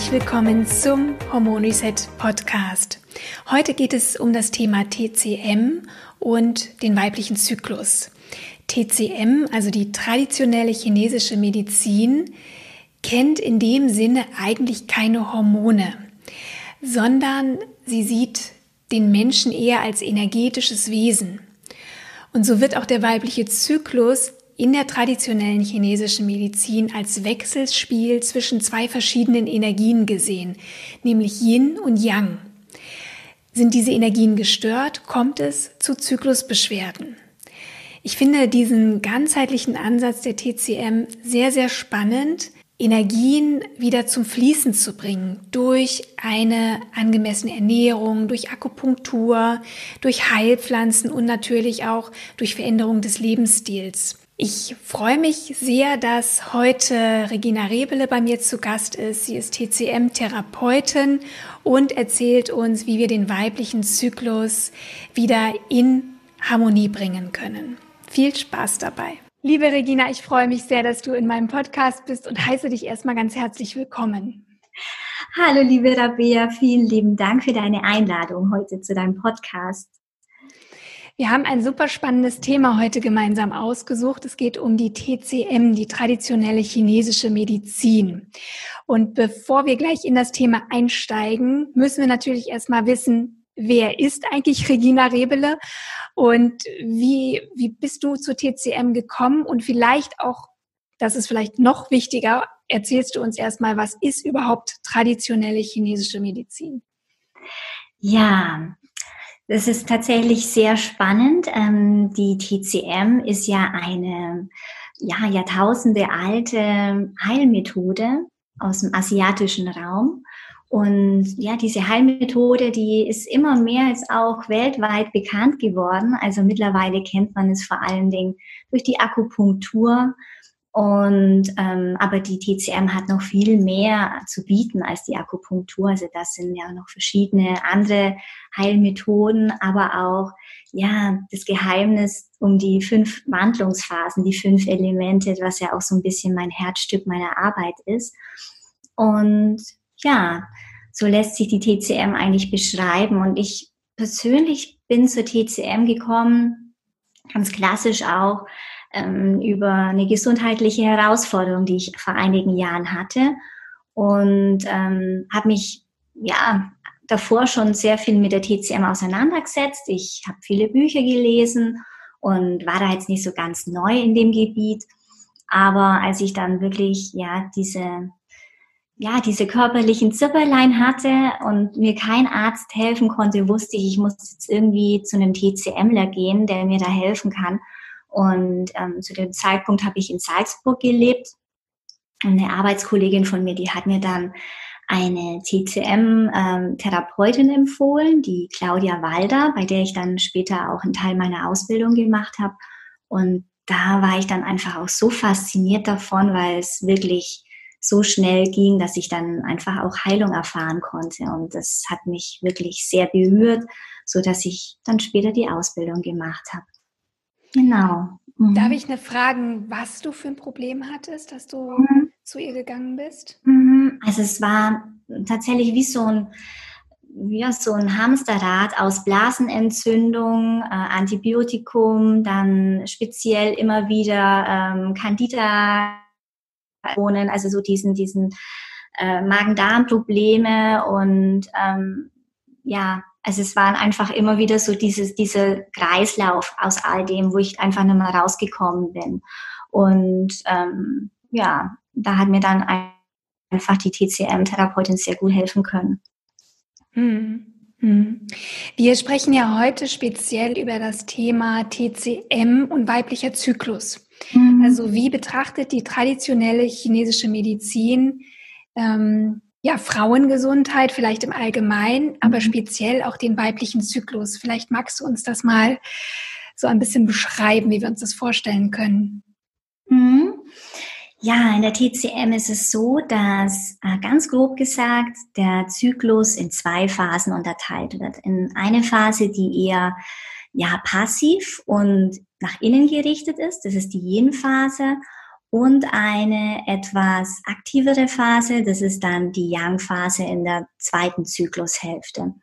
Herzlich willkommen zum Hormon Reset Podcast. Heute geht es um das Thema TCM und den weiblichen Zyklus. TCM, also die traditionelle chinesische Medizin, kennt in dem Sinne eigentlich keine Hormone, sondern sie sieht den Menschen eher als energetisches Wesen. Und so wird auch der weibliche Zyklus in der traditionellen chinesischen Medizin als Wechselspiel zwischen zwei verschiedenen Energien gesehen, nämlich Yin und Yang. Sind diese Energien gestört, kommt es zu Zyklusbeschwerden. Ich finde diesen ganzheitlichen Ansatz der TCM sehr, sehr spannend, Energien wieder zum Fließen zu bringen durch eine angemessene Ernährung, durch Akupunktur, durch Heilpflanzen und natürlich auch durch Veränderung des Lebensstils. Ich freue mich sehr, dass heute Regina Rebele bei mir zu Gast ist. Sie ist TCM-Therapeutin und erzählt uns, wie wir den weiblichen Zyklus wieder in Harmonie bringen können. Viel Spaß dabei. Liebe Regina, ich freue mich sehr, dass du in meinem Podcast bist und heiße dich erstmal ganz herzlich willkommen. Hallo, liebe Rabea, vielen lieben Dank für deine Einladung heute zu deinem Podcast. Wir haben ein super spannendes Thema heute gemeinsam ausgesucht. Es geht um die TCM, die traditionelle chinesische Medizin. Und bevor wir gleich in das Thema einsteigen, müssen wir natürlich erstmal wissen, wer ist eigentlich Regina Rebele und wie, wie bist du zur TCM gekommen und vielleicht auch, das ist vielleicht noch wichtiger, erzählst du uns erstmal, was ist überhaupt traditionelle chinesische Medizin? Ja, das ist tatsächlich sehr spannend. Ähm, die TCM ist ja eine ja, Jahrtausende alte Heilmethode aus dem asiatischen Raum. Und ja, diese Heilmethode, die ist immer mehr als auch weltweit bekannt geworden. Also mittlerweile kennt man es vor allen Dingen durch die Akupunktur und ähm, aber die TCM hat noch viel mehr zu bieten als die Akupunktur. Also das sind ja noch verschiedene andere Heilmethoden, aber auch ja das Geheimnis um die fünf Wandlungsphasen, die fünf Elemente, was ja auch so ein bisschen mein Herzstück meiner Arbeit ist. Und ja, so lässt sich die TCM eigentlich beschreiben. Und ich persönlich bin zur TCM gekommen, ganz klassisch auch ähm, über eine gesundheitliche Herausforderung, die ich vor einigen Jahren hatte und ähm, habe mich ja davor schon sehr viel mit der TCM auseinandergesetzt. Ich habe viele Bücher gelesen und war da jetzt nicht so ganz neu in dem Gebiet. Aber als ich dann wirklich ja diese ja diese körperlichen Zipperlein hatte und mir kein Arzt helfen konnte, wusste ich, ich muss jetzt irgendwie zu einem TCMler gehen, der mir da helfen kann. Und ähm, zu dem Zeitpunkt habe ich in Salzburg gelebt. Eine Arbeitskollegin von mir, die hat mir dann eine TCM-Therapeutin ähm, empfohlen, die Claudia Walder, bei der ich dann später auch einen Teil meiner Ausbildung gemacht habe. Und da war ich dann einfach auch so fasziniert davon, weil es wirklich so schnell ging, dass ich dann einfach auch Heilung erfahren konnte. Und das hat mich wirklich sehr berührt, so dass ich dann später die Ausbildung gemacht habe. Genau. Mhm. Darf ich eine fragen, was du für ein Problem hattest, dass du mhm. zu ihr gegangen bist? Mhm. Also es war tatsächlich wie so ein ja, so ein Hamsterrad aus Blasenentzündung, äh, Antibiotikum, dann speziell immer wieder ähm, Candida, also so diesen, diesen äh, Magen-Darm-Probleme und ähm, ja, also es waren einfach immer wieder so dieses, dieser Kreislauf aus all dem, wo ich einfach nicht mehr rausgekommen bin. Und ähm, ja, da hat mir dann einfach die TCM-Therapeutin sehr gut helfen können. Hm. Hm. Wir sprechen ja heute speziell über das Thema TCM und weiblicher Zyklus. Mhm. Also wie betrachtet die traditionelle chinesische Medizin ähm, ja, Frauengesundheit vielleicht im Allgemeinen, aber mhm. speziell auch den weiblichen Zyklus. Vielleicht magst du uns das mal so ein bisschen beschreiben, wie wir uns das vorstellen können. Mhm. Ja, in der TCM ist es so, dass äh, ganz grob gesagt der Zyklus in zwei Phasen unterteilt wird. In eine Phase, die eher ja passiv und nach innen gerichtet ist, das ist die Yin-Phase und eine etwas aktivere Phase, das ist dann die Yang-Phase in der zweiten Zyklushälfte.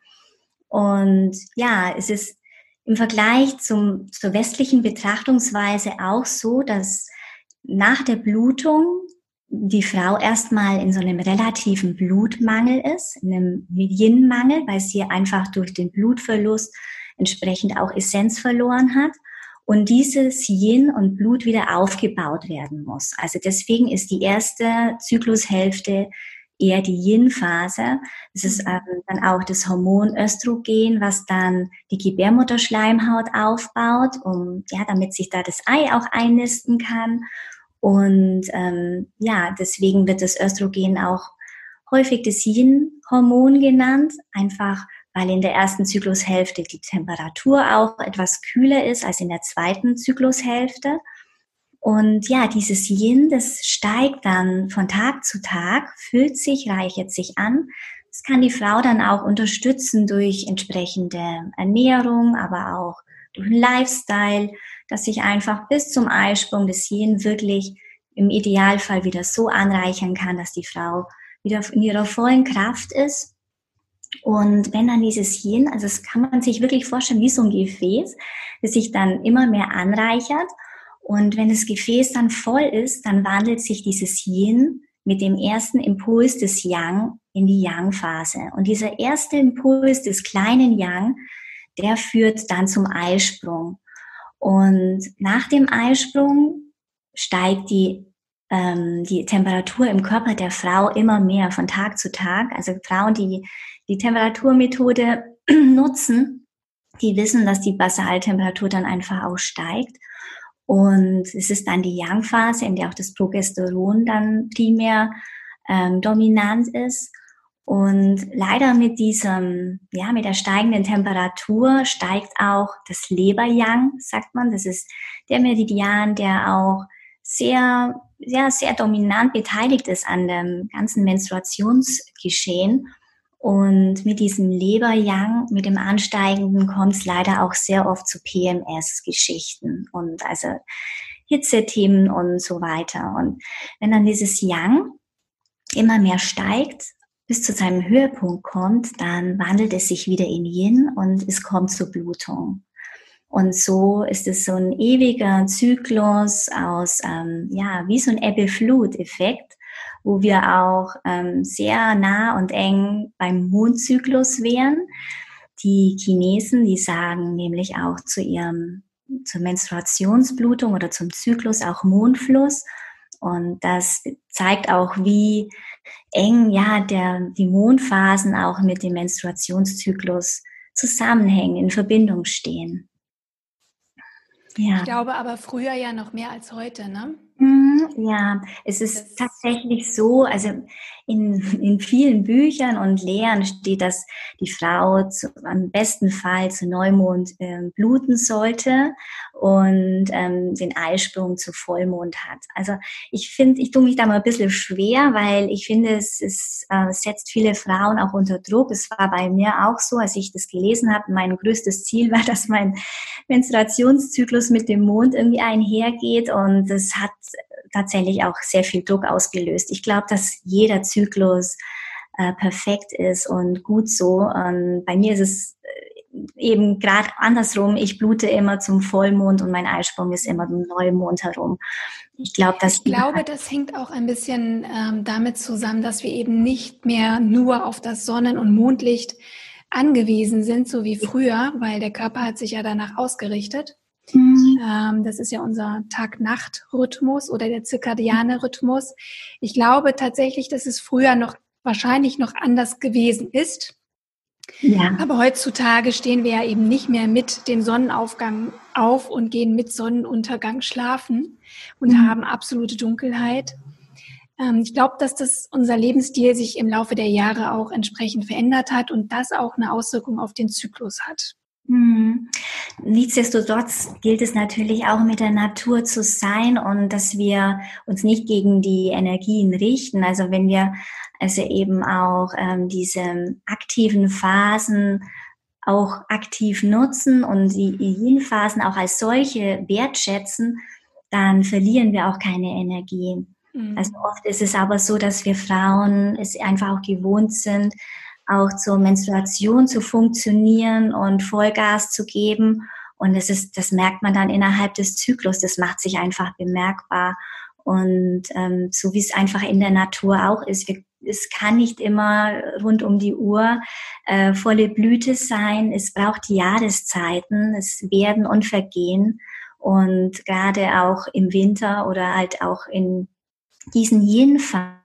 Und ja, es ist im Vergleich zum, zur westlichen Betrachtungsweise auch so, dass nach der Blutung die Frau erstmal in so einem relativen Blutmangel ist, in einem Yin-Mangel, weil sie einfach durch den Blutverlust entsprechend auch Essenz verloren hat und dieses Yin und Blut wieder aufgebaut werden muss. Also deswegen ist die erste Zyklushälfte eher die Yin-Phase. Das ist mhm. ähm, dann auch das Hormon Östrogen, was dann die Gebärmutterschleimhaut aufbaut, um ja, damit sich da das Ei auch einnisten kann. Und ähm, ja, deswegen wird das Östrogen auch häufig das Yin-Hormon genannt, einfach weil in der ersten Zyklushälfte die Temperatur auch etwas kühler ist als in der zweiten Zyklushälfte. Und ja, dieses Yin, das steigt dann von Tag zu Tag, füllt sich, reichert sich an. Das kann die Frau dann auch unterstützen durch entsprechende Ernährung, aber auch durch einen Lifestyle, dass sich einfach bis zum Eisprung des Yin wirklich im Idealfall wieder so anreichern kann, dass die Frau wieder in ihrer vollen Kraft ist und wenn dann dieses Yin, also das kann man sich wirklich vorstellen wie so ein Gefäß, das sich dann immer mehr anreichert. Und wenn das Gefäß dann voll ist, dann wandelt sich dieses Yin mit dem ersten Impuls des Yang in die Yang-Phase. Und dieser erste Impuls des kleinen Yang, der führt dann zum Eisprung. Und nach dem Eisprung steigt die ähm, die Temperatur im Körper der Frau immer mehr von Tag zu Tag. Also Frauen, die die Temperaturmethode nutzen, die wissen, dass die Basaltemperatur dann einfach auch steigt. Und es ist dann die Yang-Phase, in der auch das Progesteron dann primär ähm, dominant ist. Und leider mit diesem, ja, mit der steigenden Temperatur steigt auch das Leber-Yang, sagt man. Das ist der Meridian, der auch sehr, sehr, sehr dominant beteiligt ist an dem ganzen Menstruationsgeschehen. Und mit diesem Leber-Yang, mit dem Ansteigenden, kommt es leider auch sehr oft zu PMS-Geschichten und also Hitzethemen und so weiter. Und wenn dann dieses Yang immer mehr steigt, bis zu seinem Höhepunkt kommt, dann wandelt es sich wieder in Yin und es kommt zur Blutung. Und so ist es so ein ewiger Zyklus aus, ähm, ja, wie so ein Ebbe-Flut-Effekt, wo wir auch ähm, sehr nah und eng beim Mondzyklus wären. Die Chinesen, die sagen nämlich auch zu ihrem, zur Menstruationsblutung oder zum Zyklus auch Mondfluss. Und das zeigt auch, wie eng ja der, die Mondphasen auch mit dem Menstruationszyklus zusammenhängen, in Verbindung stehen. Ja. Ich glaube aber früher ja noch mehr als heute, ne? Mhm, ja, es ist tatsächlich so, also in, in vielen Büchern und Lehren steht, dass die Frau zu, am besten Fall zu Neumond äh, bluten sollte und ähm, den Eisprung zu Vollmond hat. Also ich finde, ich tue mich da mal ein bisschen schwer, weil ich finde, es, es äh, setzt viele Frauen auch unter Druck. Es war bei mir auch so, als ich das gelesen habe. Mein größtes Ziel war, dass mein Menstruationszyklus mit dem Mond irgendwie einhergeht und das hat tatsächlich auch sehr viel Druck ausgelöst. Ich glaube, dass jeder Zyklus äh, perfekt ist und gut so. Und bei mir ist es äh, eben gerade andersrum. Ich blute immer zum Vollmond und mein Eisprung ist immer um Neumond herum. Ich glaube, dass ich glaube, das hängt auch ein bisschen ähm, damit zusammen, dass wir eben nicht mehr nur auf das Sonnen- und Mondlicht angewiesen sind, so wie früher, weil der Körper hat sich ja danach ausgerichtet. Mhm. Ähm, das ist ja unser Tag-Nacht-Rhythmus oder der zirkadiane Rhythmus. Ich glaube tatsächlich, dass es früher noch wahrscheinlich noch anders gewesen ist. Ja. Aber heutzutage stehen wir ja eben nicht mehr mit dem Sonnenaufgang auf und gehen mit Sonnenuntergang schlafen und mhm. haben absolute Dunkelheit. Ähm, ich glaube, dass das unser Lebensstil sich im Laufe der Jahre auch entsprechend verändert hat und das auch eine Auswirkung auf den Zyklus hat. Mhm. Nichtsdestotrotz gilt es natürlich auch mit der Natur zu sein und dass wir uns nicht gegen die Energien richten. Also wenn wir also eben auch ähm, diese aktiven Phasen auch aktiv nutzen und die Yin-Phasen auch als solche wertschätzen, dann verlieren wir auch keine Energie. Mhm. Also oft ist es aber so, dass wir Frauen es einfach auch gewohnt sind, auch zur Menstruation zu funktionieren und Vollgas zu geben. Und das ist, das merkt man dann innerhalb des Zyklus. Das macht sich einfach bemerkbar. Und ähm, so wie es einfach in der Natur auch ist, wir, es kann nicht immer rund um die Uhr äh, volle Blüte sein. Es braucht Jahreszeiten, es werden und vergehen. Und gerade auch im Winter oder halt auch in diesen Yin-Phasen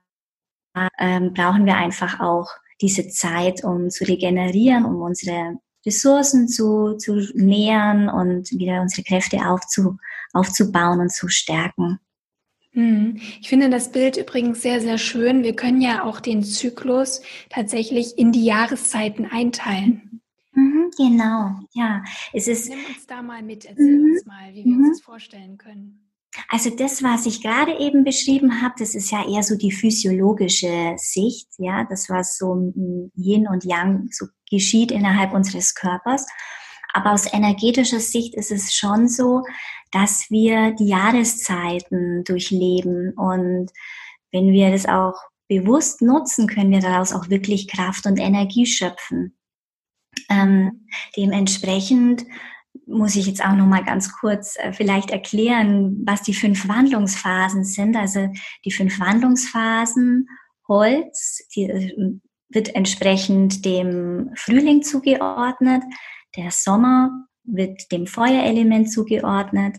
ähm, brauchen wir einfach auch diese Zeit, um zu regenerieren, um unsere Ressourcen zu, zu nähern und wieder unsere Kräfte aufzu, aufzubauen und zu stärken. Hm. Ich finde das Bild übrigens sehr, sehr schön. Wir können ja auch den Zyklus tatsächlich in die Jahreszeiten einteilen. Mhm, genau, ja. Es ist, Nimm uns da mal mit, erzähl mhm. uns mal, wie wir uns mhm. das vorstellen können. Also das, was ich gerade eben beschrieben habe, das ist ja eher so die physiologische Sicht, ja, das was so Yin und Yang so geschieht innerhalb unseres Körpers. Aber aus energetischer Sicht ist es schon so, dass wir die Jahreszeiten durchleben und wenn wir das auch bewusst nutzen, können wir daraus auch wirklich Kraft und Energie schöpfen. Ähm, dementsprechend muss ich jetzt auch noch mal ganz kurz äh, vielleicht erklären, was die fünf Wandlungsphasen sind. Also die fünf Wandlungsphasen Holz, die äh, wird entsprechend dem Frühling zugeordnet, der Sommer wird dem Feuerelement zugeordnet,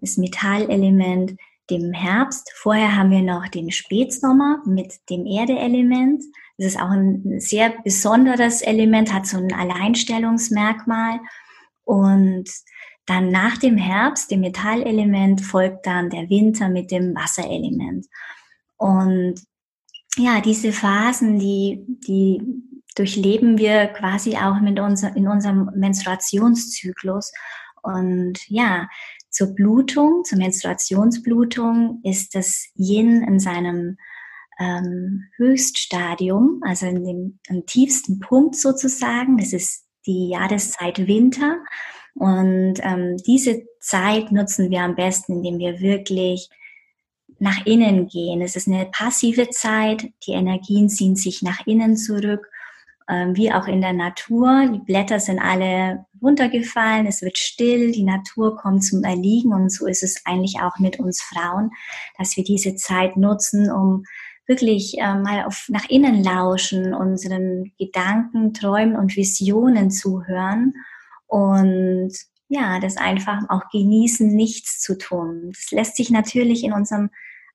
das Metallelement dem Herbst. Vorher haben wir noch den Spätsommer mit dem Erdeelement. Das ist auch ein sehr besonderes Element, hat so ein Alleinstellungsmerkmal. Und dann nach dem Herbst, dem Metallelement, folgt dann der Winter mit dem Wasserelement. Und ja, diese Phasen, die, die durchleben wir quasi auch mit unser, in unserem Menstruationszyklus. Und ja, zur Blutung, zur Menstruationsblutung ist das Yin in seinem ähm, Höchststadium, also in dem, im tiefsten Punkt sozusagen. Das ist die Jahreszeit Winter. Und ähm, diese Zeit nutzen wir am besten, indem wir wirklich nach innen gehen. Es ist eine passive Zeit. Die Energien ziehen sich nach innen zurück, ähm, wie auch in der Natur. Die Blätter sind alle runtergefallen. Es wird still. Die Natur kommt zum Erliegen. Und so ist es eigentlich auch mit uns Frauen, dass wir diese Zeit nutzen, um wirklich äh, mal auf, nach innen lauschen, unseren Gedanken, Träumen und Visionen zuhören und ja, das einfach auch genießen, nichts zu tun. Das lässt sich natürlich in unserem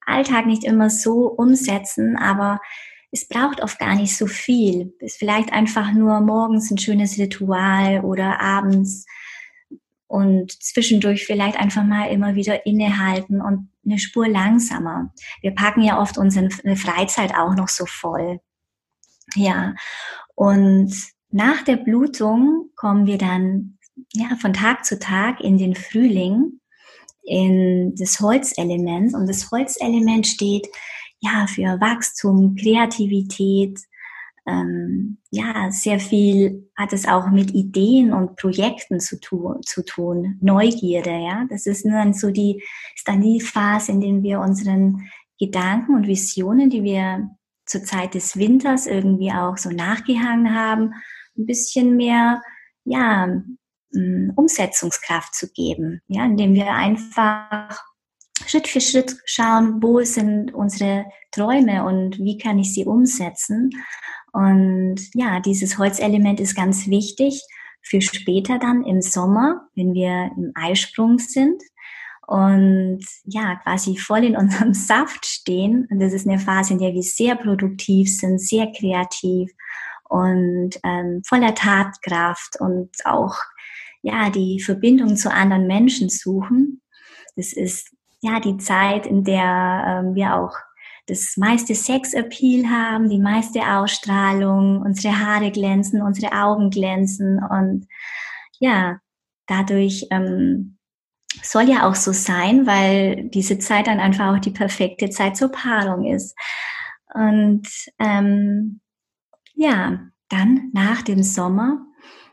Alltag nicht immer so umsetzen, aber es braucht oft gar nicht so viel. Es ist vielleicht einfach nur morgens ein schönes Ritual oder abends und zwischendurch vielleicht einfach mal immer wieder innehalten und eine Spur langsamer. Wir packen ja oft unsere Freizeit auch noch so voll. Ja, und nach der Blutung kommen wir dann ja von Tag zu Tag in den Frühling, in das Holzelement und das Holzelement steht ja für Wachstum, Kreativität, ähm, ja, sehr viel hat es auch mit Ideen und Projekten zu tun, zu tun. Neugierde, ja. Das ist dann so die, ist dann die Phase, in der wir unseren Gedanken und Visionen, die wir zur Zeit des Winters irgendwie auch so nachgehangen haben, ein bisschen mehr, ja, mm, Umsetzungskraft zu geben, ja, indem wir einfach Schritt für Schritt schauen, wo sind unsere Träume und wie kann ich sie umsetzen und ja, dieses Holzelement ist ganz wichtig für später dann im Sommer, wenn wir im Eisprung sind und ja, quasi voll in unserem Saft stehen. Und das ist eine Phase, in der wir sehr produktiv sind, sehr kreativ und ähm, voller Tatkraft und auch ja die Verbindung zu anderen Menschen suchen. Das ist ja die Zeit, in der ähm, wir auch das meiste Sexappeal haben, die meiste Ausstrahlung, unsere Haare glänzen, unsere Augen glänzen und ja, dadurch ähm, soll ja auch so sein, weil diese Zeit dann einfach auch die perfekte Zeit zur Paarung ist. Und ähm, ja, dann nach dem Sommer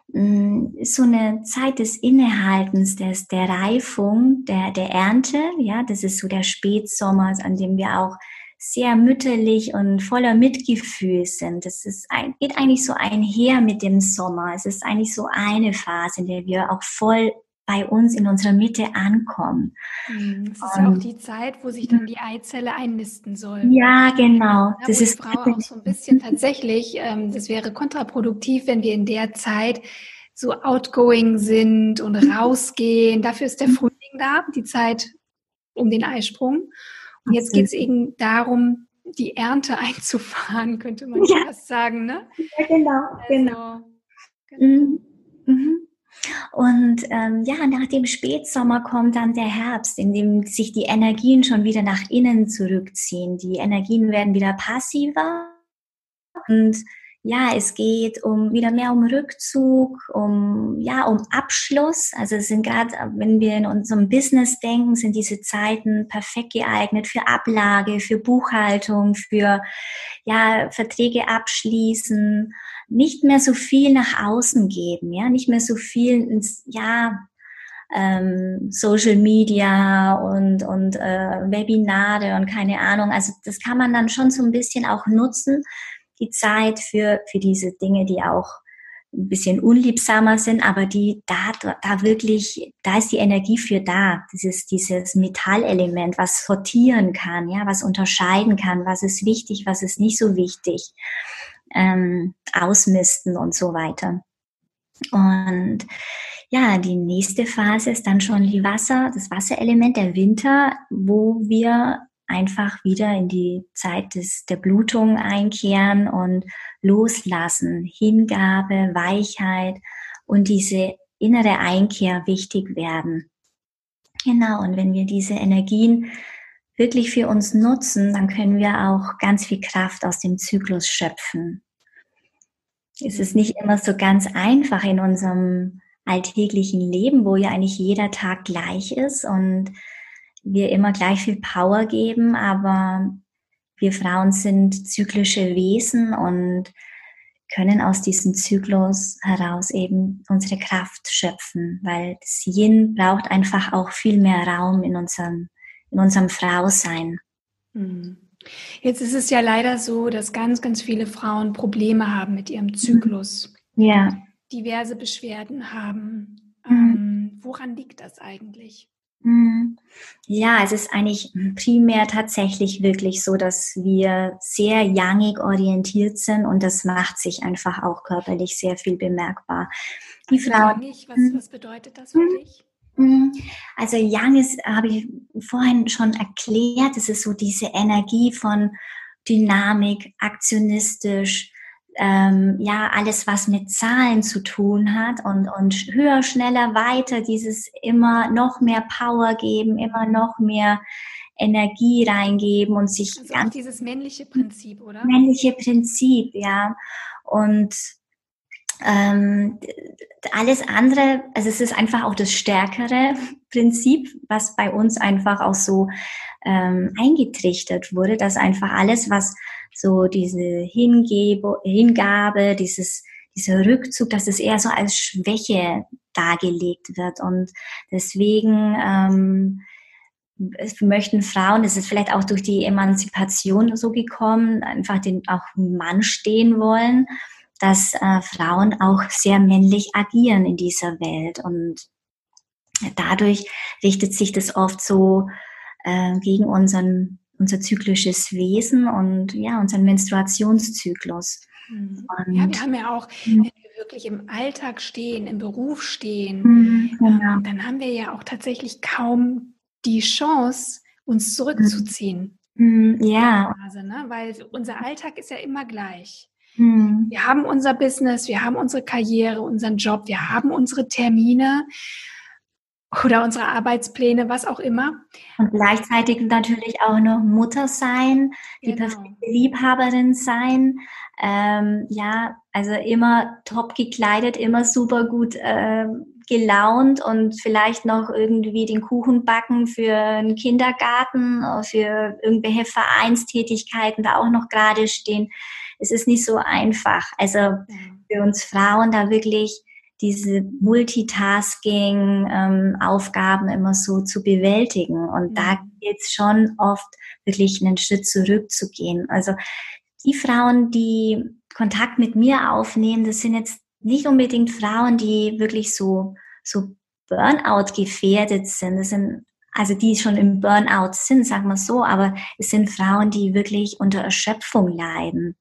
mm, ist so eine Zeit des Innehaltens, des, der Reifung, der, der Ernte. Ja, das ist so der Spätsommer, an dem wir auch sehr mütterlich und voller Mitgefühl sind. Das ist ein, geht eigentlich so einher mit dem Sommer. Es ist eigentlich so eine Phase, in der wir auch voll bei uns in unserer Mitte ankommen. Mhm. Das ist ja auch die Zeit, wo sich dann die Eizelle einnisten soll. Ja, genau. Ja, das ist Frau auch so ein bisschen tatsächlich, ähm, das wäre kontraproduktiv, wenn wir in der Zeit so outgoing sind und mhm. rausgehen. Dafür ist der Frühling da, die Zeit um den Eisprung. Jetzt geht es eben darum, die Ernte einzufahren, könnte man ja. fast sagen, ne? Ja, genau, also, genau. genau. Mhm. Und ähm, ja, nach dem Spätsommer kommt dann der Herbst, in dem sich die Energien schon wieder nach innen zurückziehen. Die Energien werden wieder passiver und ja, es geht um wieder mehr um Rückzug, um ja, um Abschluss. Also es sind gerade, wenn wir in unserem Business denken, sind diese Zeiten perfekt geeignet für Ablage, für Buchhaltung, für ja, Verträge abschließen nicht mehr so viel nach außen geben, ja, nicht mehr so viel ins, ja, ähm, Social Media und, und äh, Webinare und keine Ahnung. Also das kann man dann schon so ein bisschen auch nutzen, die Zeit für, für diese Dinge, die auch ein bisschen unliebsamer sind, aber die da, da wirklich, da ist die Energie für da. Dieses, dieses Metallelement, was sortieren kann, ja, was unterscheiden kann, was ist wichtig, was ist nicht so wichtig ähm, ausmisten und so weiter. Und ja, die nächste Phase ist dann schon die Wasser, das Wasserelement, der Winter, wo wir einfach wieder in die Zeit des, der Blutung einkehren und loslassen, Hingabe, Weichheit und diese innere Einkehr wichtig werden. Genau, und wenn wir diese Energien wirklich für uns nutzen, dann können wir auch ganz viel Kraft aus dem Zyklus schöpfen. Es ist nicht immer so ganz einfach in unserem alltäglichen Leben, wo ja eigentlich jeder Tag gleich ist und wir immer gleich viel Power geben, aber wir Frauen sind zyklische Wesen und können aus diesem Zyklus heraus eben unsere Kraft schöpfen, weil das Yin braucht einfach auch viel mehr Raum in unserem in unserem Frausein. Mhm. Jetzt ist es ja leider so, dass ganz, ganz viele Frauen Probleme haben mit ihrem Zyklus. Ja. Diverse Beschwerden haben. Mhm. Ähm, woran liegt das eigentlich? Mhm. Ja, es ist eigentlich primär tatsächlich wirklich so, dass wir sehr youngig orientiert sind und das macht sich einfach auch körperlich sehr viel bemerkbar. Die also Frauen. Was, mhm. was bedeutet das für dich? Mhm. Also Yang ist, habe ich vorhin schon erklärt, es ist so diese Energie von Dynamik, aktionistisch, ähm, ja, alles, was mit Zahlen zu tun hat und, und höher, schneller, weiter, dieses immer noch mehr Power geben, immer noch mehr Energie reingeben und sich also dieses männliche Prinzip, oder? Männliche Prinzip, ja. Und ähm, alles andere, also es ist einfach auch das stärkere Prinzip, was bei uns einfach auch so ähm, eingetrichtert wurde, dass einfach alles, was so diese Hingebe, Hingabe, dieses, dieser Rückzug, dass es eher so als Schwäche dargelegt wird. Und deswegen ähm, möchten Frauen, das ist vielleicht auch durch die Emanzipation so gekommen, einfach den auch Mann stehen wollen dass äh, Frauen auch sehr männlich agieren in dieser Welt und dadurch richtet sich das oft so äh, gegen unseren unser zyklisches Wesen und ja unseren Menstruationszyklus. Mhm. ja, wir haben ja auch, wenn wir wirklich im Alltag stehen, im Beruf stehen, mhm, genau. dann haben wir ja auch tatsächlich kaum die Chance, uns zurückzuziehen. Mhm, ja. Phase, ne? Weil unser Alltag ist ja immer gleich. Mhm. Wir haben unser Business, wir haben unsere Karriere, unseren Job, wir haben unsere Termine oder unsere Arbeitspläne, was auch immer. Und gleichzeitig natürlich auch noch Mutter sein, die genau. perfekte Liebhaberin sein. Ähm, ja, also immer top gekleidet, immer super gut äh, gelaunt und vielleicht noch irgendwie den Kuchen backen für einen Kindergarten, oder für irgendwelche Vereinstätigkeiten da auch noch gerade stehen. Es ist nicht so einfach. Also für uns Frauen da wirklich diese Multitasking-Aufgaben ähm, immer so zu bewältigen. Und mhm. da geht es schon oft wirklich einen Schritt zurückzugehen. Also die Frauen, die Kontakt mit mir aufnehmen, das sind jetzt nicht unbedingt Frauen, die wirklich so, so Burnout gefährdet sind. Das sind also die schon im Burnout sind, sagen wir so, aber es sind Frauen, die wirklich unter Erschöpfung leiden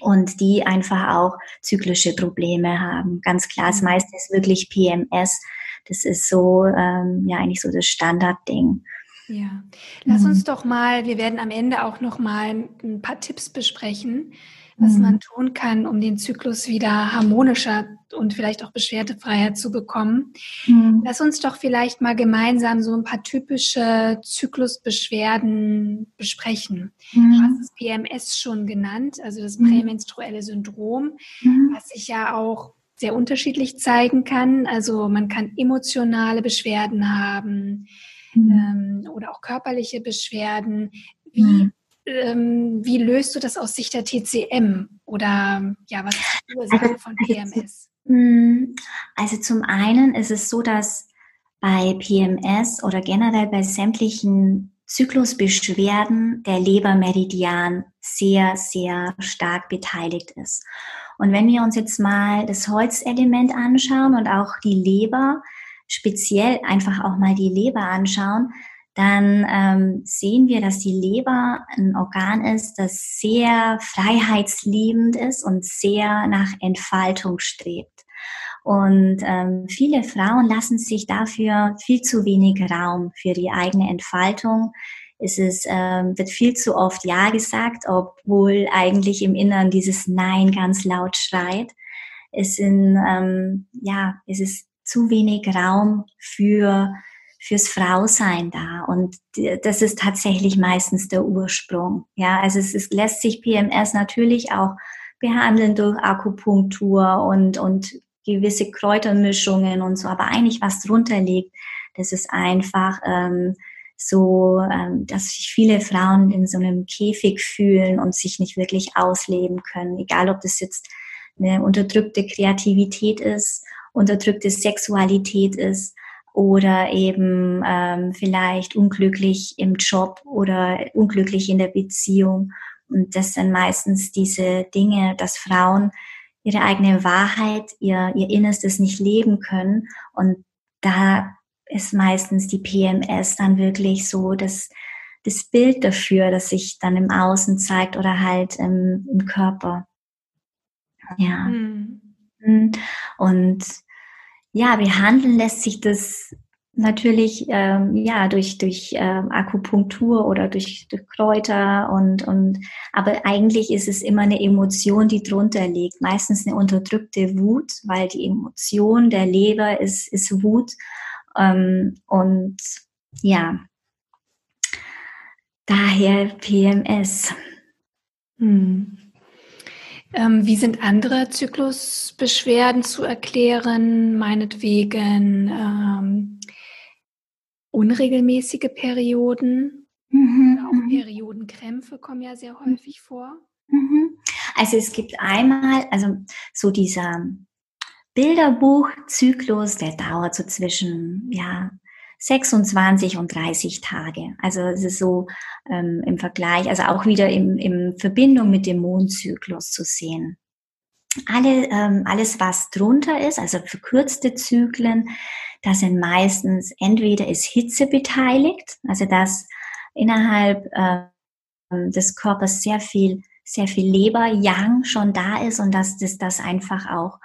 und die einfach auch zyklische Probleme haben. Ganz klar, das mhm. meiste ist wirklich PMS. Das ist so, ähm, ja, eigentlich so das Standardding. Ja, lass mhm. uns doch mal, wir werden am Ende auch noch mal ein paar Tipps besprechen, was mhm. man tun kann, um den Zyklus wieder harmonischer und vielleicht auch beschwerdefreier zu bekommen. Mhm. Lass uns doch vielleicht mal gemeinsam so ein paar typische Zyklusbeschwerden besprechen. Mhm. Du hast das PMS schon genannt, also das mhm. prämenstruelle Syndrom, mhm. was sich ja auch sehr unterschiedlich zeigen kann. Also man kann emotionale Beschwerden haben mhm. ähm, oder auch körperliche Beschwerden. Wie ähm, wie löst du das aus Sicht der TCM? Oder ja, was ist die Ursache also, von PMS? Hm, also zum einen ist es so, dass bei PMS oder generell bei sämtlichen Zyklusbeschwerden der Lebermeridian sehr, sehr stark beteiligt ist. Und wenn wir uns jetzt mal das Holzelement anschauen und auch die Leber, speziell einfach auch mal die Leber anschauen, dann ähm, sehen wir, dass die Leber ein Organ ist, das sehr freiheitsliebend ist und sehr nach Entfaltung strebt. Und ähm, viele Frauen lassen sich dafür viel zu wenig Raum für die eigene Entfaltung. Es ist, ähm, wird viel zu oft Ja gesagt, obwohl eigentlich im Inneren dieses Nein ganz laut schreit. Es sind, ähm, ja, es ist zu wenig Raum für fürs Frausein da. Und das ist tatsächlich meistens der Ursprung. Ja, also es, es lässt sich PMS natürlich auch behandeln durch Akupunktur und, und gewisse Kräutermischungen und so. Aber eigentlich was drunter liegt, das ist einfach ähm, so, ähm, dass sich viele Frauen in so einem Käfig fühlen und sich nicht wirklich ausleben können. Egal, ob das jetzt eine unterdrückte Kreativität ist, unterdrückte Sexualität ist oder eben ähm, vielleicht unglücklich im Job oder unglücklich in der Beziehung. Und das sind meistens diese Dinge, dass Frauen ihre eigene Wahrheit, ihr, ihr Innerstes nicht leben können. Und da ist meistens die PMS dann wirklich so das, das Bild dafür, das sich dann im Außen zeigt oder halt im, im Körper. Ja. Mhm. Und ja, behandeln lässt sich das natürlich ähm, ja durch durch ähm, Akupunktur oder durch, durch Kräuter und und aber eigentlich ist es immer eine Emotion, die drunter liegt. Meistens eine unterdrückte Wut, weil die Emotion der Leber ist ist Wut ähm, und ja daher PMS. Hm. Ähm, wie sind andere Zyklusbeschwerden zu erklären? Meinetwegen ähm, unregelmäßige Perioden mhm. auch mhm. Periodenkrämpfe kommen ja sehr häufig vor. Mhm. Also es gibt einmal, also so dieser Bilderbuchzyklus, der dauert so zwischen ja 26 und 30 Tage. Also es ist so ähm, im Vergleich, also auch wieder im, im Verbindung mit dem Mondzyklus zu sehen. Alle, ähm, alles, was drunter ist, also verkürzte Zyklen, da sind meistens entweder ist Hitze beteiligt, also dass innerhalb ähm, des Körpers sehr viel, sehr viel Leber, Yang schon da ist und dass das, das einfach auch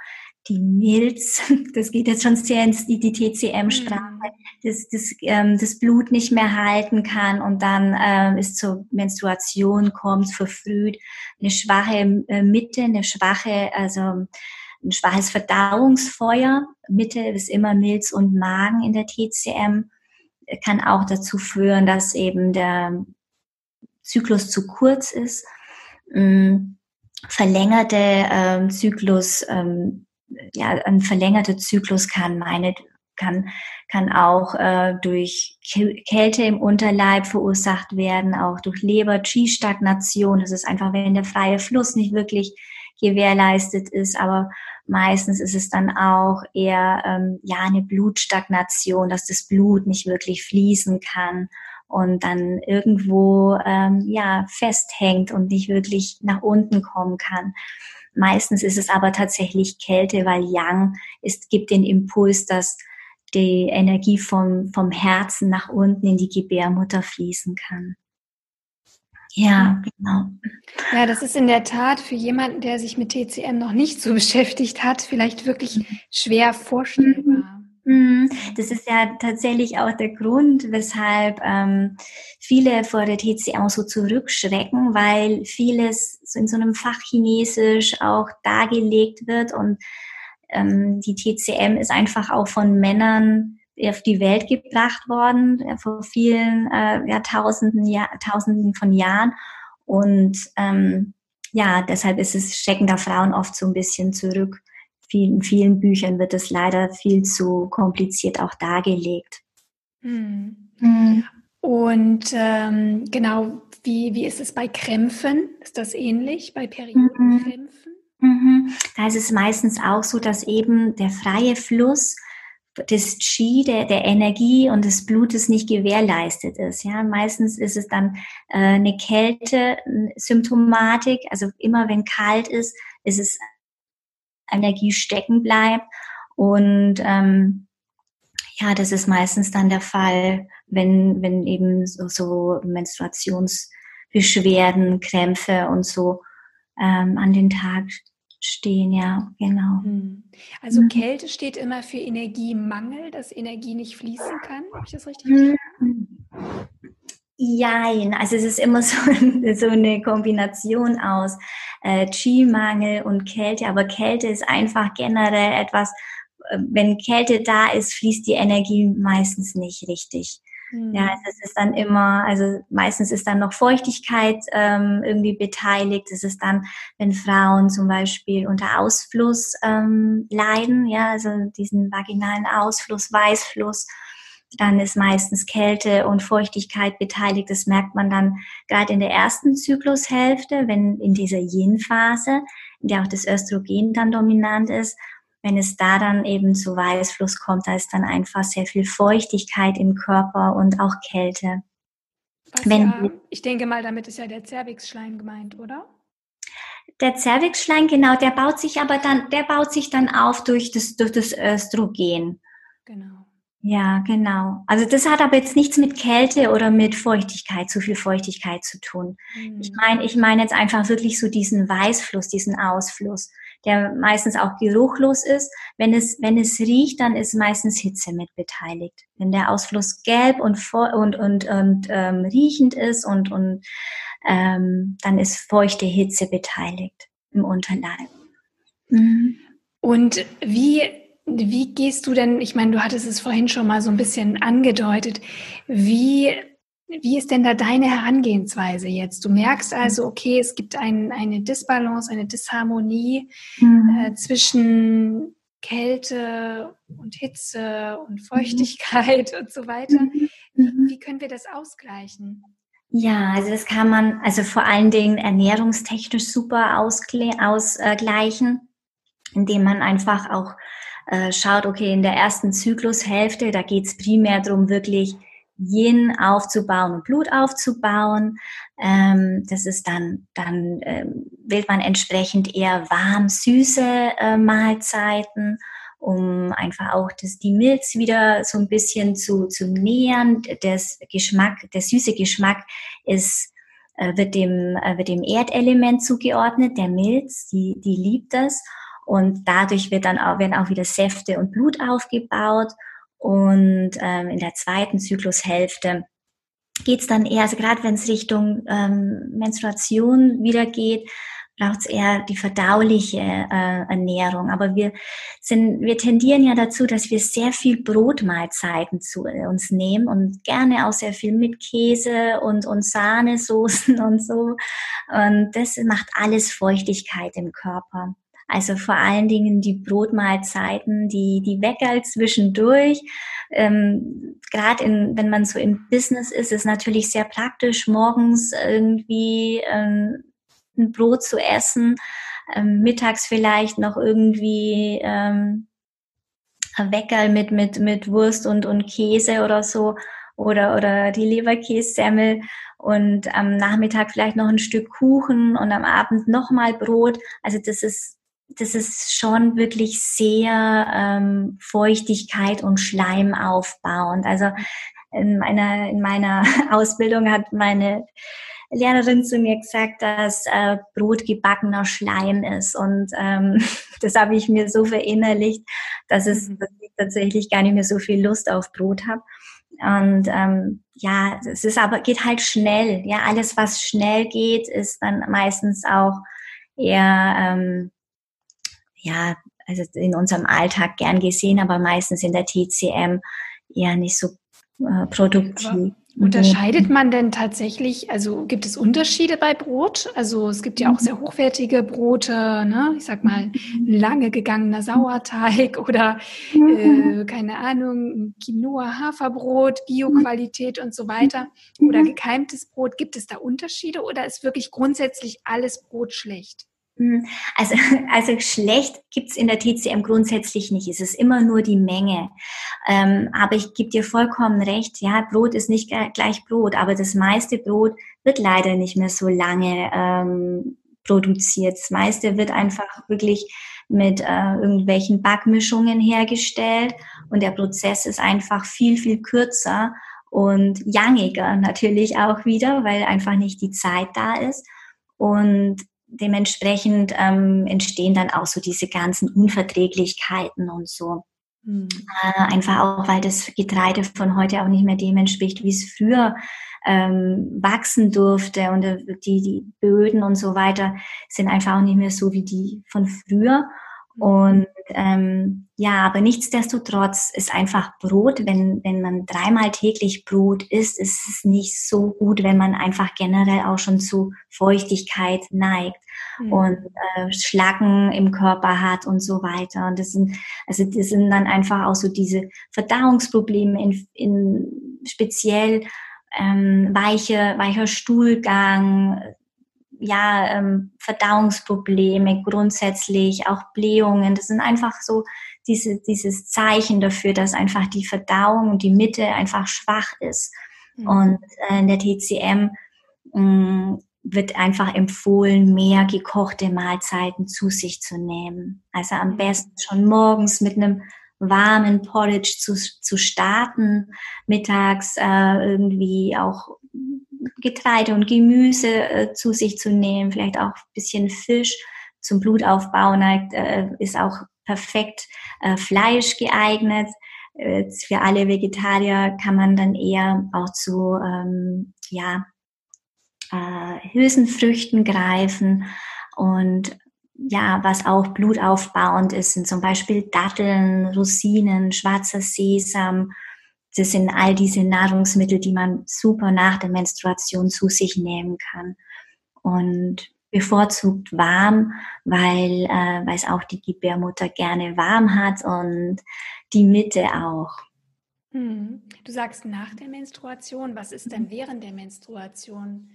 die Milz, das geht jetzt schon sehr ins die, die TCM-Sprache, mhm. das, das, ähm, das Blut nicht mehr halten kann und dann ähm, ist zur Menstruation kommt, verfrüht, eine schwache äh, Mitte, eine schwache, also ein schwaches Verdauungsfeuer. Mitte ist immer Milz und Magen in der TCM, kann auch dazu führen, dass eben der Zyklus zu kurz ist. Ähm, verlängerte ähm, Zyklus ähm, ja, ein verlängerter Zyklus kann meine, kann, kann auch äh, durch Kälte im Unterleib verursacht werden, auch durch Leber-Qi-Stagnation. Das ist einfach, wenn der freie Fluss nicht wirklich gewährleistet ist, aber meistens ist es dann auch eher ähm, ja eine Blutstagnation, dass das Blut nicht wirklich fließen kann und dann irgendwo ähm, ja festhängt und nicht wirklich nach unten kommen kann. Meistens ist es aber tatsächlich Kälte, weil Yang ist, gibt den Impuls, dass die Energie vom, vom Herzen nach unten in die Gebärmutter fließen kann. Ja, genau. Ja, das ist in der Tat für jemanden, der sich mit TCM noch nicht so beschäftigt hat, vielleicht wirklich mhm. schwer vorstellbar. Mhm. Das ist ja tatsächlich auch der Grund, weshalb ähm, viele vor der TCM so zurückschrecken, weil vieles so in so einem Fachchinesisch auch dargelegt wird und ähm, die TCM ist einfach auch von Männern auf die Welt gebracht worden äh, vor vielen äh, Jahrtausenden, Jahr, Tausenden von Jahren und ähm, ja, deshalb ist es Stecken der Frauen oft so ein bisschen zurück vielen, vielen Büchern wird es leider viel zu kompliziert auch dargelegt. Hm. Hm. Und ähm, genau, wie, wie ist es bei Krämpfen? Ist das ähnlich bei Periodenkrämpfen? Mhm. Da ist es meistens auch so, dass eben der freie Fluss des Qi, der, der Energie und des Blutes nicht gewährleistet ist. Ja, meistens ist es dann äh, eine Kälte-Symptomatik. Also immer wenn kalt ist, ist es Energie stecken bleibt. Und ähm, ja, das ist meistens dann der Fall, wenn, wenn eben so, so Menstruationsbeschwerden, Krämpfe und so ähm, an den Tag stehen, ja, genau. Hm. Also mhm. Kälte steht immer für Energiemangel, dass Energie nicht fließen kann. Habe ich das richtig verstanden? Jein, also es ist immer so, so eine Kombination aus äh, Qi-Mangel und Kälte, aber Kälte ist einfach generell etwas, äh, wenn Kälte da ist, fließt die Energie meistens nicht richtig. Mhm. Ja, es ist dann immer, also meistens ist dann noch Feuchtigkeit ähm, irgendwie beteiligt. Es ist dann, wenn Frauen zum Beispiel unter Ausfluss ähm, leiden, ja, also diesen vaginalen Ausfluss, Weißfluss, dann ist meistens Kälte und Feuchtigkeit beteiligt. Das merkt man dann gerade in der ersten Zyklushälfte, wenn in dieser Yin-Phase, in der auch das Östrogen dann dominant ist. Wenn es da dann eben zu Weißfluss kommt, da ist dann einfach sehr viel Feuchtigkeit im Körper und auch Kälte. Ja, ich denke mal, damit ist ja der Zervixschleim gemeint, oder? Der Zervixschleim, genau, der baut sich aber dann, der baut sich dann auf durch das, durch das Östrogen. Genau. Ja, genau. Also das hat aber jetzt nichts mit Kälte oder mit Feuchtigkeit, zu viel Feuchtigkeit zu tun. Mhm. Ich meine, ich meine jetzt einfach wirklich so diesen Weißfluss, diesen Ausfluss, der meistens auch geruchlos ist. Wenn es, wenn es riecht, dann ist meistens Hitze mit beteiligt. Wenn der Ausfluss gelb und, und, und, und ähm, riechend ist und, und ähm, dann ist feuchte Hitze beteiligt im Unterleib. Mhm. Und wie wie gehst du denn, ich meine, du hattest es vorhin schon mal so ein bisschen angedeutet, wie, wie ist denn da deine Herangehensweise jetzt? Du merkst also, okay, es gibt ein, eine Disbalance, eine Disharmonie mhm. äh, zwischen Kälte und Hitze und Feuchtigkeit mhm. und so weiter. Mhm. Wie, wie können wir das ausgleichen? Ja, also das kann man also vor allen Dingen ernährungstechnisch super ausgleichen, indem man einfach auch äh, schaut, okay, in der ersten Zyklushälfte, da geht es primär darum, wirklich Yin aufzubauen und Blut aufzubauen. Ähm, das ist dann, dann ähm, wählt man entsprechend eher warm, süße äh, Mahlzeiten, um einfach auch das, die Milz wieder so ein bisschen zu, zu nähern. Das Geschmack, der süße Geschmack ist äh, wird dem, äh, wird dem Erdelement zugeordnet, der Milz, die, die liebt das. Und dadurch wird dann auch, werden auch wieder Säfte und Blut aufgebaut und ähm, in der zweiten Zyklushälfte geht es dann eher, also gerade wenn es Richtung ähm, Menstruation wieder geht, braucht es eher die verdauliche äh, Ernährung. Aber wir sind, wir tendieren ja dazu, dass wir sehr viel Brotmahlzeiten zu uns nehmen und gerne auch sehr viel mit Käse und, und Sahnesoßen und so. Und das macht alles Feuchtigkeit im Körper. Also vor allen Dingen die Brotmahlzeiten, die, die Weckerl zwischendurch. Ähm, Gerade wenn man so im Business ist, ist natürlich sehr praktisch, morgens irgendwie ähm, ein Brot zu essen, ähm, mittags vielleicht noch irgendwie ähm, Weckerl mit, mit, mit Wurst und, und Käse oder so oder, oder die Leberkässemmel und am Nachmittag vielleicht noch ein Stück Kuchen und am Abend nochmal Brot. Also das ist das ist schon wirklich sehr ähm, Feuchtigkeit und Schleim aufbauend. Also in meiner, in meiner Ausbildung hat meine Lehrerin zu mir gesagt, dass äh, Brot gebackener Schleim ist. Und ähm, das habe ich mir so verinnerlicht, dass, es, mhm. dass ich tatsächlich gar nicht mehr so viel Lust auf Brot habe. Und ähm, ja, es ist aber geht halt schnell. Ja, alles was schnell geht, ist dann meistens auch eher ähm, ja, also in unserem Alltag gern gesehen, aber meistens in der TCM eher nicht so äh, produktiv. Aber unterscheidet man denn tatsächlich, also gibt es Unterschiede bei Brot? Also es gibt ja auch sehr hochwertige Brote, ne? ich sag mal lange gegangener Sauerteig oder äh, keine Ahnung, Quinoa-Haferbrot, Bioqualität und so weiter oder gekeimtes Brot. Gibt es da Unterschiede oder ist wirklich grundsätzlich alles Brot schlecht? Hm, also, also schlecht gibt's in der TCM grundsätzlich nicht. Es ist immer nur die Menge. Ähm, aber ich gebe dir vollkommen recht, ja, Brot ist nicht gleich Brot, aber das meiste Brot wird leider nicht mehr so lange ähm, produziert. Das meiste wird einfach wirklich mit äh, irgendwelchen Backmischungen hergestellt und der Prozess ist einfach viel, viel kürzer und jangiger natürlich auch wieder, weil einfach nicht die Zeit da ist. Und dementsprechend ähm, entstehen dann auch so diese ganzen Unverträglichkeiten und so. Mhm. Äh, einfach auch, weil das Getreide von heute auch nicht mehr dem entspricht, wie es früher ähm, wachsen durfte und äh, die, die Böden und so weiter sind einfach auch nicht mehr so wie die von früher. Und ähm, ja, aber nichtsdestotrotz ist einfach Brot, wenn, wenn man dreimal täglich Brot isst, ist es nicht so gut, wenn man einfach generell auch schon zu Feuchtigkeit neigt mhm. und äh, Schlacken im Körper hat und so weiter. Und das sind, also das sind dann einfach auch so diese Verdauungsprobleme in, in speziell ähm, weiche, weicher Stuhlgang, ja, ähm, Verdauungsprobleme grundsätzlich, auch Blähungen. Das sind einfach so diese, dieses Zeichen dafür, dass einfach die Verdauung und die Mitte einfach schwach ist. Mhm. Und äh, in der TCM mh, mm, wird einfach empfohlen, mehr gekochte Mahlzeiten zu sich zu nehmen. Also am mhm. besten schon morgens mit einem warmen Porridge zu, zu starten, mittags äh, irgendwie auch Getreide und Gemüse äh, zu sich zu nehmen, vielleicht auch ein bisschen Fisch zum Blutaufbau neigt, äh, ist auch perfekt äh, Fleisch geeignet. Für alle Vegetarier kann man dann eher auch zu ähm, ja, äh, Hülsenfrüchten greifen und ja, was auch blutaufbauend ist, sind zum Beispiel Datteln, Rosinen, schwarzer Sesam, das sind all diese Nahrungsmittel, die man super nach der Menstruation zu sich nehmen kann. Und bevorzugt warm, weil, äh, es auch die Gebärmutter gerne warm hat und die Mitte auch. Hm. Du sagst nach der Menstruation. Was ist denn während der Menstruation?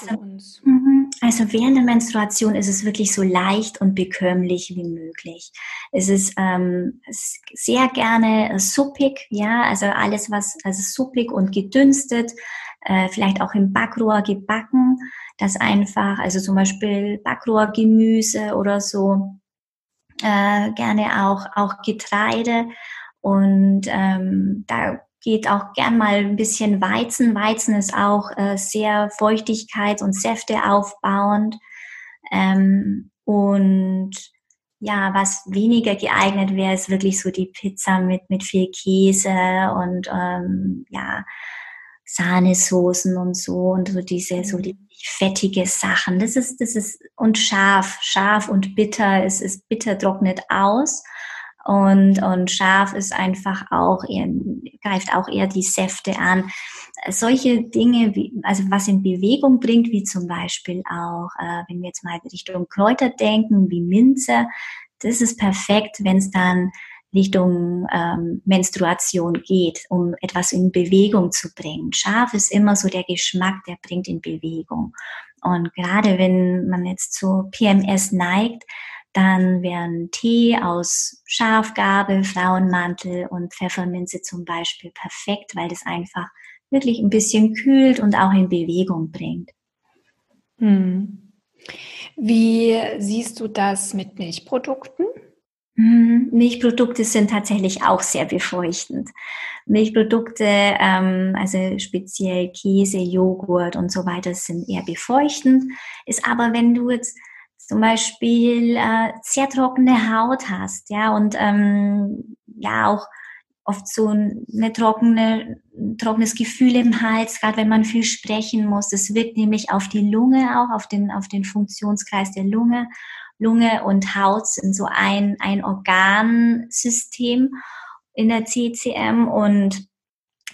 Also, mhm. also, während der Menstruation ist es wirklich so leicht und bekömmlich wie möglich. Es ist ähm, sehr gerne suppig, ja, also alles was, also suppig und gedünstet, äh, vielleicht auch im Backrohr gebacken, das einfach, also zum Beispiel Backrohrgemüse oder so, äh, gerne auch, auch Getreide und ähm, da geht auch gern mal ein bisschen Weizen. Weizen ist auch äh, sehr Feuchtigkeit und Säfte aufbauend. Ähm, und ja, was weniger geeignet wäre, ist wirklich so die Pizza mit, mit viel Käse und ähm, ja, Sahnesoßen und so und so diese, so die mhm. fettige Sachen. Das ist, das ist, und scharf, scharf und bitter, es ist bitter trocknet aus. Und, und scharf ist einfach auch greift auch eher die Säfte an. Solche Dinge, wie, also was in Bewegung bringt, wie zum Beispiel auch, äh, wenn wir jetzt mal Richtung Kräuter denken, wie Minze, das ist perfekt, wenn es dann Richtung ähm, Menstruation geht, um etwas in Bewegung zu bringen. Scharf ist immer so der Geschmack, der bringt in Bewegung. Und gerade wenn man jetzt zu PMS neigt, dann wären Tee aus Schafgabe, Frauenmantel und Pfefferminze zum Beispiel perfekt, weil das einfach wirklich ein bisschen kühlt und auch in Bewegung bringt. Hm. Wie siehst du das mit Milchprodukten? Mhm. Milchprodukte sind tatsächlich auch sehr befeuchtend. Milchprodukte, ähm, also speziell Käse, Joghurt und so weiter, sind eher befeuchtend. Ist aber, wenn du jetzt zum Beispiel äh, sehr trockene Haut hast, ja, und ähm, ja auch oft so eine trockene, trockenes Gefühl im Hals, gerade wenn man viel sprechen muss. Das wirkt nämlich auf die Lunge auch, auf den, auf den Funktionskreis der Lunge. Lunge und Haut sind so ein, ein Organsystem in der CCM und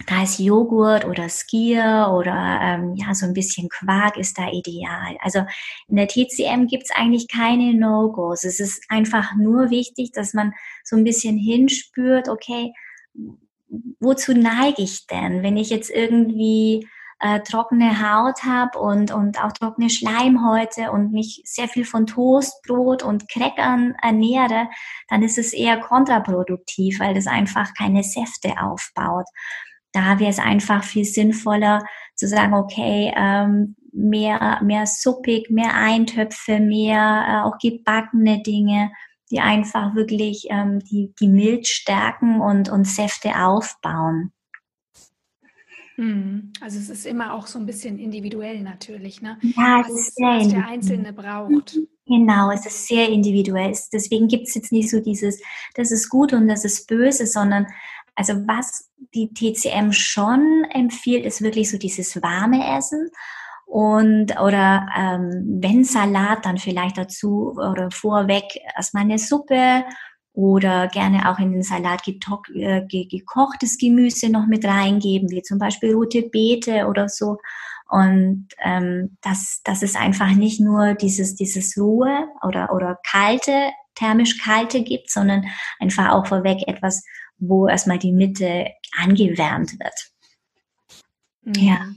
da ist Joghurt oder Skier oder ähm, ja so ein bisschen Quark ist da ideal. Also in der TCM gibt's eigentlich keine No-Gos. Es ist einfach nur wichtig, dass man so ein bisschen hinspürt, okay, wozu neige ich denn, wenn ich jetzt irgendwie äh, trockene Haut habe und, und auch trockene Schleimhäute und mich sehr viel von Toastbrot und Crackern ernähre, dann ist es eher kontraproduktiv, weil das einfach keine Säfte aufbaut. Da wäre es einfach viel sinnvoller zu sagen, okay, ähm, mehr, mehr suppig, mehr Eintöpfe, mehr äh, auch gebackene Dinge, die einfach wirklich ähm, die, die Milch stärken und, und Säfte aufbauen. Hm. Also es ist immer auch so ein bisschen individuell natürlich, ne? Ja, es ist sehr was der Einzelne braucht. Genau, es ist sehr individuell. Deswegen gibt es jetzt nicht so dieses, das ist gut und das ist böse, sondern also was die TCM schon empfiehlt, ist wirklich so dieses warme Essen und oder ähm, wenn Salat, dann vielleicht dazu oder vorweg erstmal eine Suppe oder gerne auch in den Salat äh, gekochtes Gemüse noch mit reingeben, wie zum Beispiel rote Beete oder so. Und ähm, dass, dass es einfach nicht nur dieses, dieses Ruhe oder, oder kalte, thermisch kalte gibt, sondern einfach auch vorweg etwas, wo erstmal die Mitte angewärmt wird. Mhm. Ja.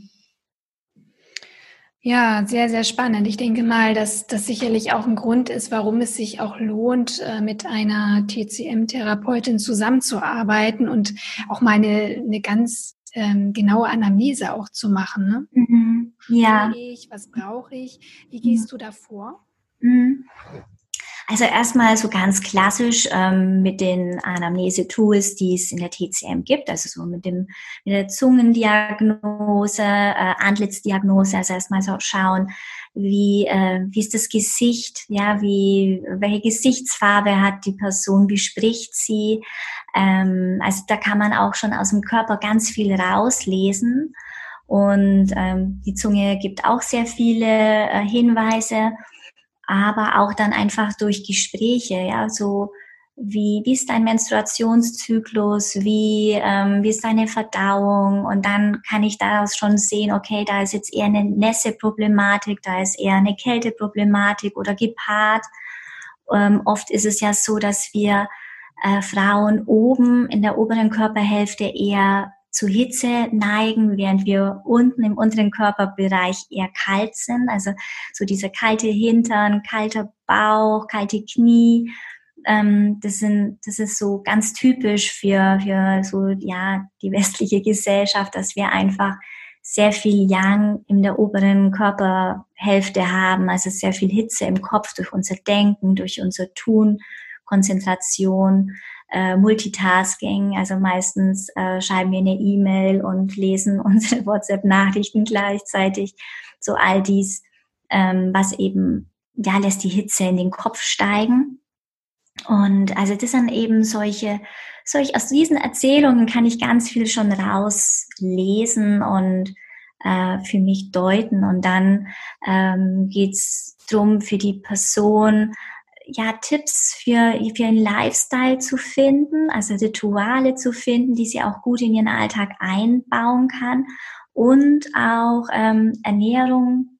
Ja, sehr, sehr spannend. Ich denke mal, dass das sicherlich auch ein Grund ist, warum es sich auch lohnt, äh, mit einer TCM-Therapeutin zusammenzuarbeiten und auch mal eine, eine ganz ähm, genaue Anamnese auch zu machen. Ne? Mhm. Ja. Ich, was brauche ich? Wie gehst du da vor? Mhm. Also erstmal so ganz klassisch ähm, mit den Anamnese-Tools, die es in der TCM gibt, also so mit dem mit der Zungendiagnose, äh, Antlitzdiagnose, also erstmal so schauen, wie äh, wie ist das Gesicht, ja, wie welche Gesichtsfarbe hat die Person, wie spricht sie, ähm, also da kann man auch schon aus dem Körper ganz viel rauslesen. Und ähm, die Zunge gibt auch sehr viele äh, Hinweise aber auch dann einfach durch Gespräche, ja, so wie, wie ist dein Menstruationszyklus, wie, ähm, wie ist deine Verdauung und dann kann ich daraus schon sehen, okay, da ist jetzt eher eine Nässe-Problematik, da ist eher eine Kälte-Problematik oder gepaart. Ähm, oft ist es ja so, dass wir äh, Frauen oben in der oberen Körperhälfte eher zu Hitze neigen, während wir unten im unteren Körperbereich eher kalt sind. Also so dieser kalte Hintern, kalter Bauch, kalte Knie. Ähm, das sind, das ist so ganz typisch für, für so, ja, die westliche Gesellschaft, dass wir einfach sehr viel Yang in der oberen Körperhälfte haben, also sehr viel Hitze im Kopf durch unser Denken, durch unser Tun, Konzentration äh, Multitasking. Also meistens äh, schreiben wir eine E-Mail und lesen unsere WhatsApp-Nachrichten gleichzeitig. So all dies, ähm, was eben, ja, lässt die Hitze in den Kopf steigen. Und also das sind eben solche, solch, aus diesen Erzählungen kann ich ganz viel schon rauslesen und äh, für mich deuten. Und dann ähm, geht's drum für die Person, ja, Tipps für, für ihren Lifestyle zu finden, also Rituale zu finden, die sie auch gut in ihren Alltag einbauen kann und auch ähm, Ernährung.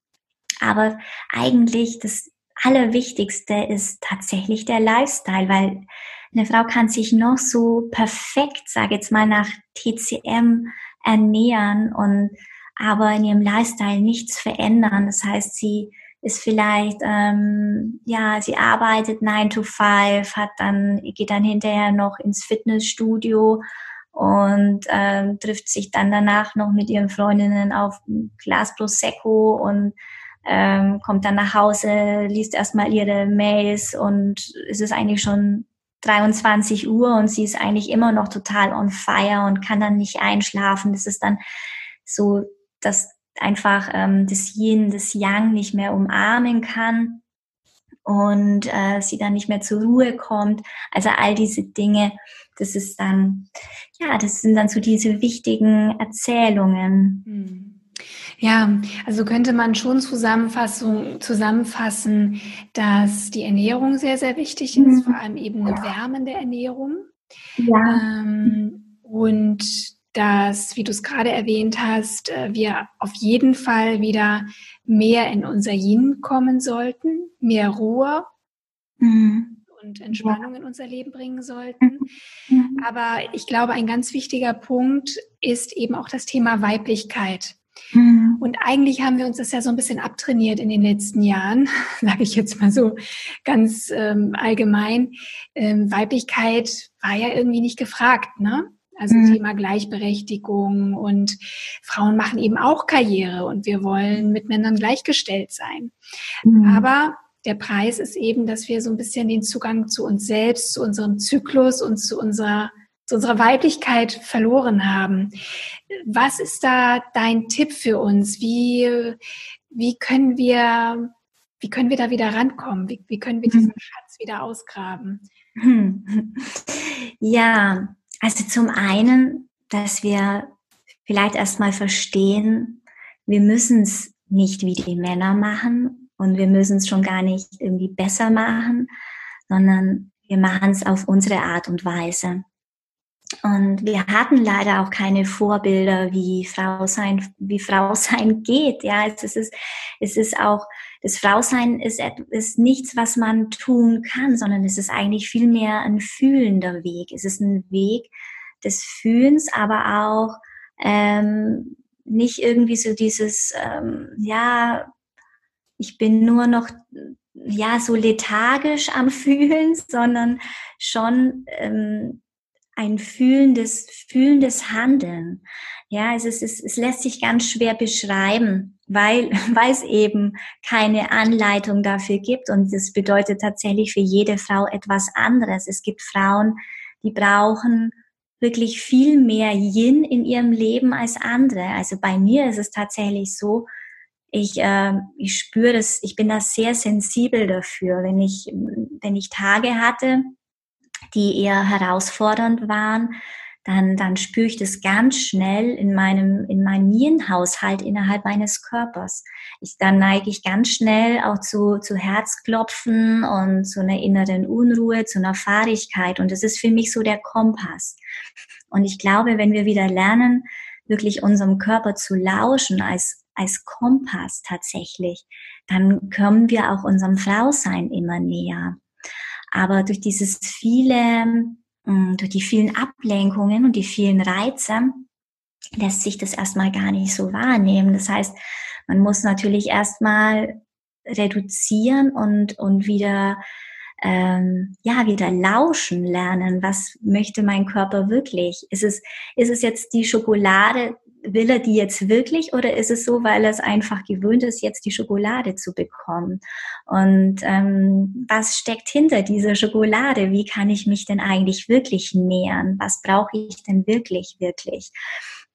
Aber eigentlich das Allerwichtigste ist tatsächlich der Lifestyle, weil eine Frau kann sich noch so perfekt, sage jetzt mal, nach TCM ernähren und aber in ihrem Lifestyle nichts verändern. Das heißt, sie ist vielleicht, ähm, ja, sie arbeitet 9 to 5, hat dann, geht dann hinterher noch ins Fitnessstudio und ähm, trifft sich dann danach noch mit ihren Freundinnen auf ein Glas Prosecco und ähm, kommt dann nach Hause, liest erstmal ihre Mails und es ist eigentlich schon 23 Uhr und sie ist eigentlich immer noch total on fire und kann dann nicht einschlafen. Das ist dann so, dass einfach ähm, das Yin, das Yang nicht mehr umarmen kann und äh, sie dann nicht mehr zur Ruhe kommt. Also all diese Dinge, das ist dann, ja, das sind dann so diese wichtigen Erzählungen. Hm. Ja, also könnte man schon Zusammenfassung, zusammenfassen, dass die Ernährung sehr, sehr wichtig ist, mhm. vor allem eben eine wärmende Ernährung. Ja. Ähm, und dass, wie du es gerade erwähnt hast, äh, wir auf jeden Fall wieder mehr in unser Yin kommen sollten, mehr Ruhe mhm. und Entspannung in unser Leben bringen sollten. Mhm. Aber ich glaube, ein ganz wichtiger Punkt ist eben auch das Thema Weiblichkeit. Mhm. Und eigentlich haben wir uns das ja so ein bisschen abtrainiert in den letzten Jahren, sage ich jetzt mal so ganz ähm, allgemein. Ähm, Weiblichkeit war ja irgendwie nicht gefragt, ne? Also mhm. Thema Gleichberechtigung und Frauen machen eben auch Karriere und wir wollen mit Männern gleichgestellt sein. Mhm. Aber der Preis ist eben, dass wir so ein bisschen den Zugang zu uns selbst, zu unserem Zyklus und zu unserer zu unserer Weiblichkeit verloren haben. Was ist da dein Tipp für uns? Wie, wie können wir, wie können wir da wieder rankommen? Wie, wie können wir diesen mhm. Schatz wieder ausgraben? Ja, also zum einen, dass wir vielleicht erstmal verstehen, wir müssen es nicht wie die Männer machen und wir müssen es schon gar nicht irgendwie besser machen, sondern wir machen es auf unsere Art und Weise. Und wir hatten leider auch keine Vorbilder, wie Frau sein, wie Frau sein geht. Ja, es ist, es ist auch, das Frausein ist, ist nichts, was man tun kann, sondern es ist eigentlich viel mehr ein fühlender Weg. Es ist ein Weg des Fühlens, aber auch ähm, nicht irgendwie so dieses, ähm, ja, ich bin nur noch ja so lethargisch am Fühlen, sondern schon ähm, ein fühlendes, fühlendes Handeln. Ja, es, ist, es, es lässt sich ganz schwer beschreiben, weil, weil es eben keine Anleitung dafür gibt. Und das bedeutet tatsächlich für jede Frau etwas anderes. Es gibt Frauen, die brauchen wirklich viel mehr Yin in ihrem Leben als andere. Also bei mir ist es tatsächlich so, ich, äh, ich spüre das, ich bin da sehr sensibel dafür. Wenn ich, wenn ich Tage hatte, die eher herausfordernd waren, dann, dann spüre ich das ganz schnell in meinem, in meinem Nierenhaushalt innerhalb meines Körpers. Ich, dann neige ich ganz schnell auch zu, zu Herzklopfen und zu einer inneren Unruhe, zu einer Fahrigkeit. Und das ist für mich so der Kompass. Und ich glaube, wenn wir wieder lernen, wirklich unserem Körper zu lauschen als, als Kompass tatsächlich, dann kommen wir auch unserem Frausein immer näher. Aber durch dieses viele, durch die vielen Ablenkungen und die vielen Reize lässt sich das erstmal gar nicht so wahrnehmen. Das heißt, man muss natürlich erstmal reduzieren und, und wieder ähm, ja wieder lauschen lernen. Was möchte mein Körper wirklich? Ist es ist es jetzt die Schokolade, will er die jetzt wirklich oder ist es so, weil er es einfach gewöhnt ist, jetzt die Schokolade zu bekommen? Und ähm, was steckt hinter dieser Schokolade? Wie kann ich mich denn eigentlich wirklich nähern? Was brauche ich denn wirklich, wirklich?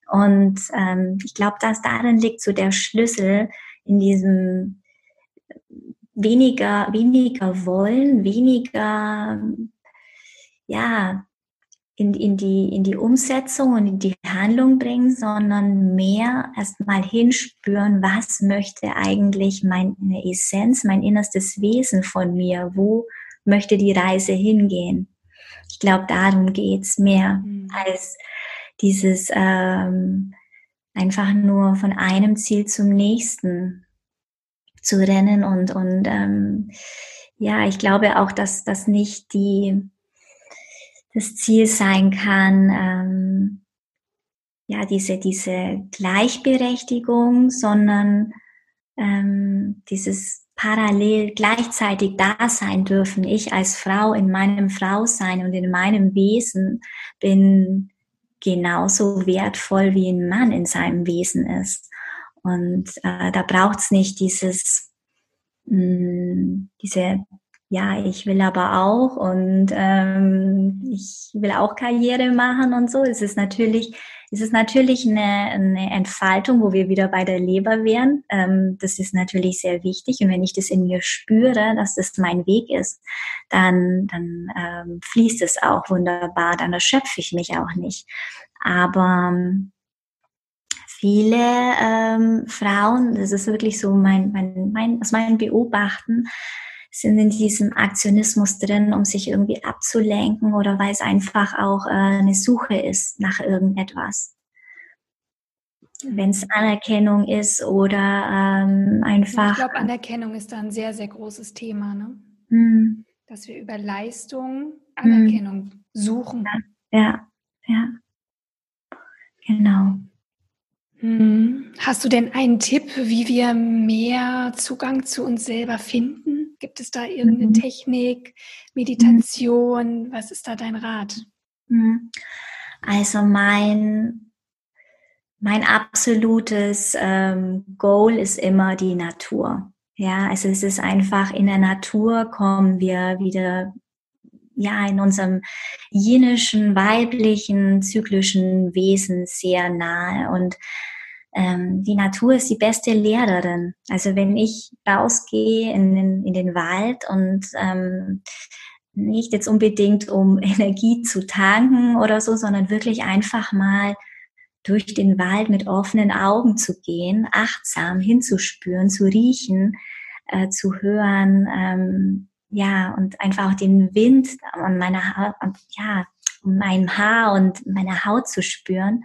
Und ähm, ich glaube, dass darin liegt so der Schlüssel in diesem weniger, weniger wollen, weniger, ja, in, in, die, in die Umsetzung und in die Handlung bringen, sondern mehr erstmal hinspüren, was möchte eigentlich meine Essenz, mein innerstes Wesen von mir, wo möchte die Reise hingehen. Ich glaube, darum geht's mehr mhm. als dieses ähm, einfach nur von einem Ziel zum nächsten zu rennen und, und ähm, ja, ich glaube auch, dass das nicht die, das Ziel sein kann, ähm, ja, diese, diese Gleichberechtigung, sondern ähm, dieses parallel gleichzeitig da sein dürfen. Ich als Frau in meinem Frausein und in meinem Wesen bin genauso wertvoll wie ein Mann in seinem Wesen ist. Und äh, da braucht es nicht dieses, mh, mm, diese, ja, ich will aber auch und ähm, ich will auch Karriere machen und so. Es ist natürlich, es ist natürlich eine, eine Entfaltung, wo wir wieder bei der Leber wären. Ähm, das ist natürlich sehr wichtig. Und wenn ich das in mir spüre, dass das mein Weg ist, dann, dann ähm, fließt es auch wunderbar. Dann erschöpfe ich mich auch nicht. Aber ähm, viele ähm, Frauen, das ist wirklich so mein, mein, mein, aus meinem Beobachten, sind in diesem Aktionismus drin, um sich irgendwie abzulenken oder weil es einfach auch äh, eine Suche ist nach irgendetwas. Wenn es Anerkennung ist oder ähm, einfach. Ich glaube, Anerkennung ist da ein sehr, sehr großes Thema, ne? Mhm. Dass wir über Leistung Anerkennung mhm. suchen. Ja, ja, ja. Genau. Hm. Hast du denn einen Tipp, wie wir mehr Zugang zu uns selber finden? Gibt es da irgendeine mhm. Technik, Meditation? Was ist da dein Rat? Mhm. Also mein, mein absolutes ähm, Goal ist immer die Natur. Ja, also es ist einfach in der Natur kommen wir wieder ja in unserem jenischen, weiblichen, zyklischen Wesen sehr nahe. Und ähm, die Natur ist die beste Lehrerin. Also wenn ich rausgehe in den, in den Wald und ähm, nicht jetzt unbedingt um Energie zu tanken oder so, sondern wirklich einfach mal durch den Wald mit offenen Augen zu gehen, achtsam hinzuspüren, zu riechen, äh, zu hören, ähm, ja, und einfach auch den Wind an meiner Haut, ja, meinem Haar und meiner Haut zu spüren,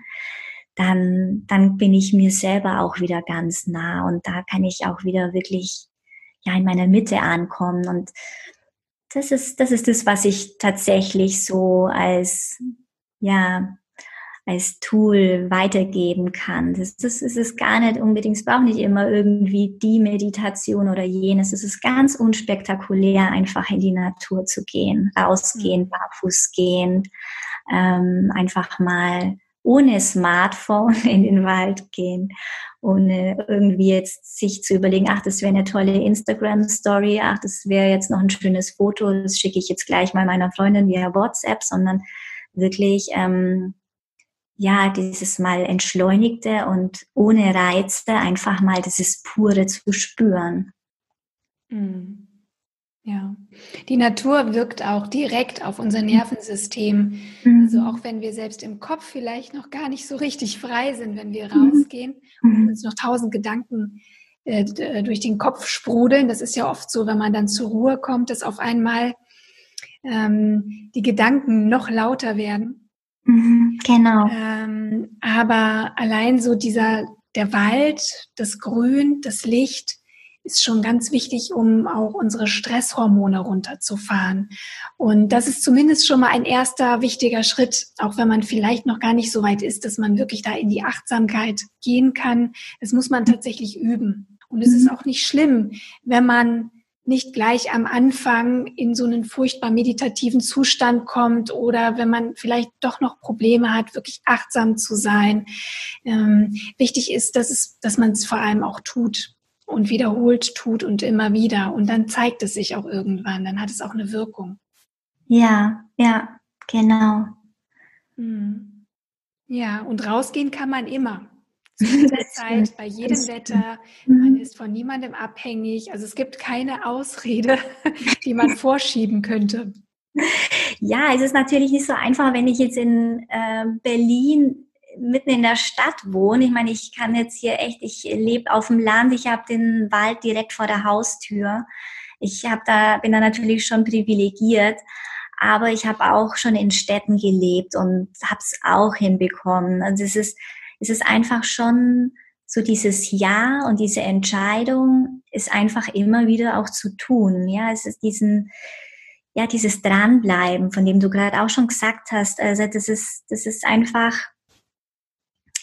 dann, dann bin ich mir selber auch wieder ganz nah und da kann ich auch wieder wirklich, ja, in meiner Mitte ankommen und das ist, das ist das, was ich tatsächlich so als, ja, als Tool weitergeben kann. Das, das ist es gar nicht unbedingt, es braucht nicht immer irgendwie die Meditation oder jenes. Es ist ganz unspektakulär, einfach in die Natur zu gehen, rausgehen, mhm. barfuß gehen, ähm, einfach mal ohne Smartphone in den Wald gehen, ohne irgendwie jetzt sich zu überlegen, ach, das wäre eine tolle Instagram-Story, ach, das wäre jetzt noch ein schönes Foto, das schicke ich jetzt gleich mal meiner Freundin via WhatsApp, sondern wirklich ähm, ja, dieses mal entschleunigte und ohne Reize einfach mal dieses pure zu spüren. Mhm. Ja, die Natur wirkt auch direkt auf unser Nervensystem. Mhm. Also auch wenn wir selbst im Kopf vielleicht noch gar nicht so richtig frei sind, wenn wir mhm. rausgehen und mhm. uns noch tausend Gedanken äh, äh, durch den Kopf sprudeln. Das ist ja oft so, wenn man dann zur Ruhe kommt, dass auf einmal ähm, die Gedanken noch lauter werden. Mhm, genau. Ähm, aber allein so dieser, der Wald, das Grün, das Licht ist schon ganz wichtig, um auch unsere Stresshormone runterzufahren. Und das ist zumindest schon mal ein erster wichtiger Schritt, auch wenn man vielleicht noch gar nicht so weit ist, dass man wirklich da in die Achtsamkeit gehen kann. Das muss man tatsächlich üben. Und es ist mhm. auch nicht schlimm, wenn man nicht gleich am Anfang in so einen furchtbar meditativen Zustand kommt oder wenn man vielleicht doch noch Probleme hat, wirklich achtsam zu sein. Ähm, wichtig ist, dass, es, dass man es vor allem auch tut und wiederholt tut und immer wieder. Und dann zeigt es sich auch irgendwann, dann hat es auch eine Wirkung. Ja, ja, genau. Hm. Ja, und rausgehen kann man immer. zu jeder Zeit, bei jedem Wetter. Man ist von niemandem abhängig. Also es gibt keine Ausrede, die man vorschieben könnte. Ja, es ist natürlich nicht so einfach, wenn ich jetzt in äh, Berlin mitten in der Stadt wohne. Ich meine, ich kann jetzt hier echt, ich lebe auf dem Land, ich habe den Wald direkt vor der Haustür. Ich habe da, bin da natürlich schon privilegiert, aber ich habe auch schon in Städten gelebt und habe es auch hinbekommen. Also es ist, es ist einfach schon so dieses Ja und diese Entscheidung ist einfach immer wieder auch zu tun. Ja, es ist diesen, ja, dieses Dranbleiben, von dem du gerade auch schon gesagt hast. Also das ist, das ist einfach,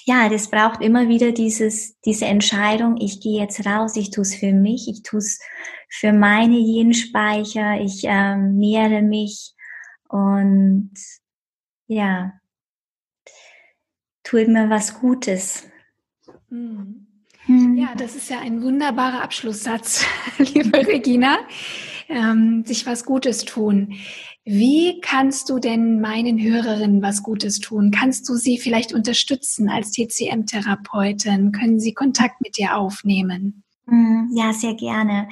ja, das braucht immer wieder dieses, diese Entscheidung, ich gehe jetzt raus, ich tue es für mich, ich tue es für meine Genspeicher, ich ähm, nähere mich und ja, tue mir was Gutes. Hm. hm. Ja, das ist ja ein wunderbarer Abschlusssatz, liebe Regina ähm, sich was Gutes tun. Wie kannst du denn meinen Hörerinnen was Gutes tun? Kannst du sie vielleicht unterstützen als TCM-Therapeutin? Können sie Kontakt mit dir aufnehmen? Hm, ja, sehr gerne.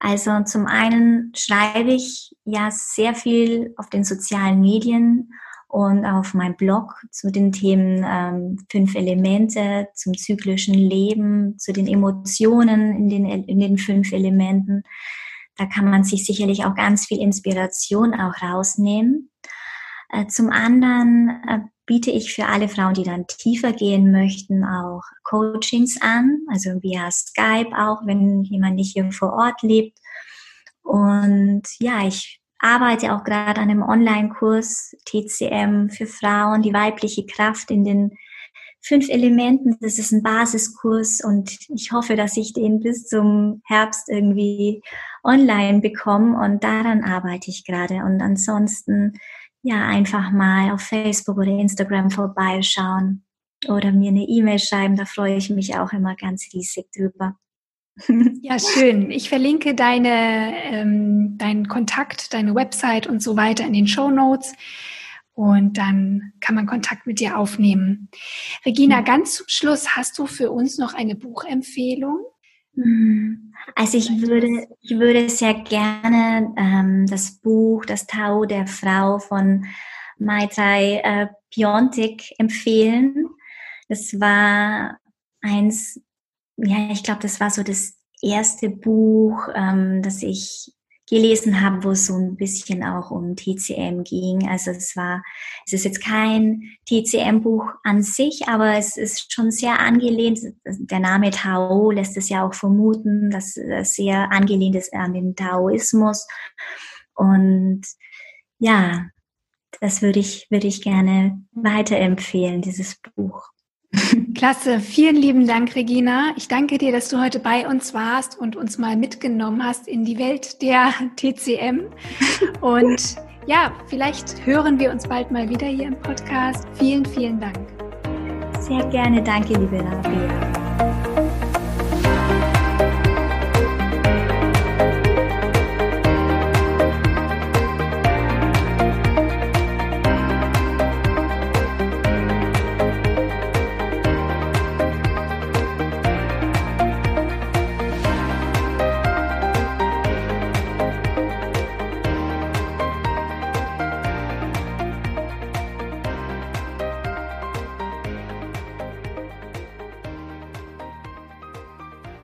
Also zum einen schreibe ich ja sehr viel auf den sozialen Medien und auf meinem Blog zu den Themen ähm, fünf Elemente, zum zyklischen Leben, zu den Emotionen in den, in den fünf Elementen. Da kann man sich sicherlich auch ganz viel Inspiration auch rausnehmen. Äh, zum anderen äh, biete ich für alle Frauen, die dann tiefer gehen möchten, auch Coachings an, also via Skype auch, wenn jemand nicht hier vor Ort lebt. Und ja, ich arbeite auch gerade an einem Online-Kurs TCM für Frauen, die weibliche Kraft in den fünf Elementen. Das ist ein Basiskurs und ich hoffe, dass ich den bis zum Herbst irgendwie online bekomme und daran arbeite ich gerade. Und ansonsten ja einfach mal auf Facebook oder Instagram vorbeischauen oder mir eine E-Mail schreiben. Da freue ich mich auch immer ganz riesig drüber. Ja, schön. Ich verlinke deine, ähm, deinen Kontakt, deine Website und so weiter in den Show Notes und dann kann man Kontakt mit dir aufnehmen. Regina, ganz zum Schluss, hast du für uns noch eine Buchempfehlung? Mhm. Also ich würde, ich würde sehr gerne ähm, das Buch Das Tau der Frau von Maitai äh, Piontek empfehlen. Das war eins, ja, ich glaube, das war so das erste Buch, ähm, das ich gelesen habe, wo es so ein bisschen auch um TCM ging. Also es war, es ist jetzt kein TCM-Buch an sich, aber es ist schon sehr angelehnt. Der Name Tao lässt es ja auch vermuten, dass es sehr angelehnt ist an den Taoismus. Und ja, das würde ich, würde ich gerne weiterempfehlen, dieses Buch. Klasse, vielen lieben Dank, Regina. Ich danke dir, dass du heute bei uns warst und uns mal mitgenommen hast in die Welt der TCM. Und ja, vielleicht hören wir uns bald mal wieder hier im Podcast. Vielen, vielen Dank. Sehr gerne, danke, liebe Rabea.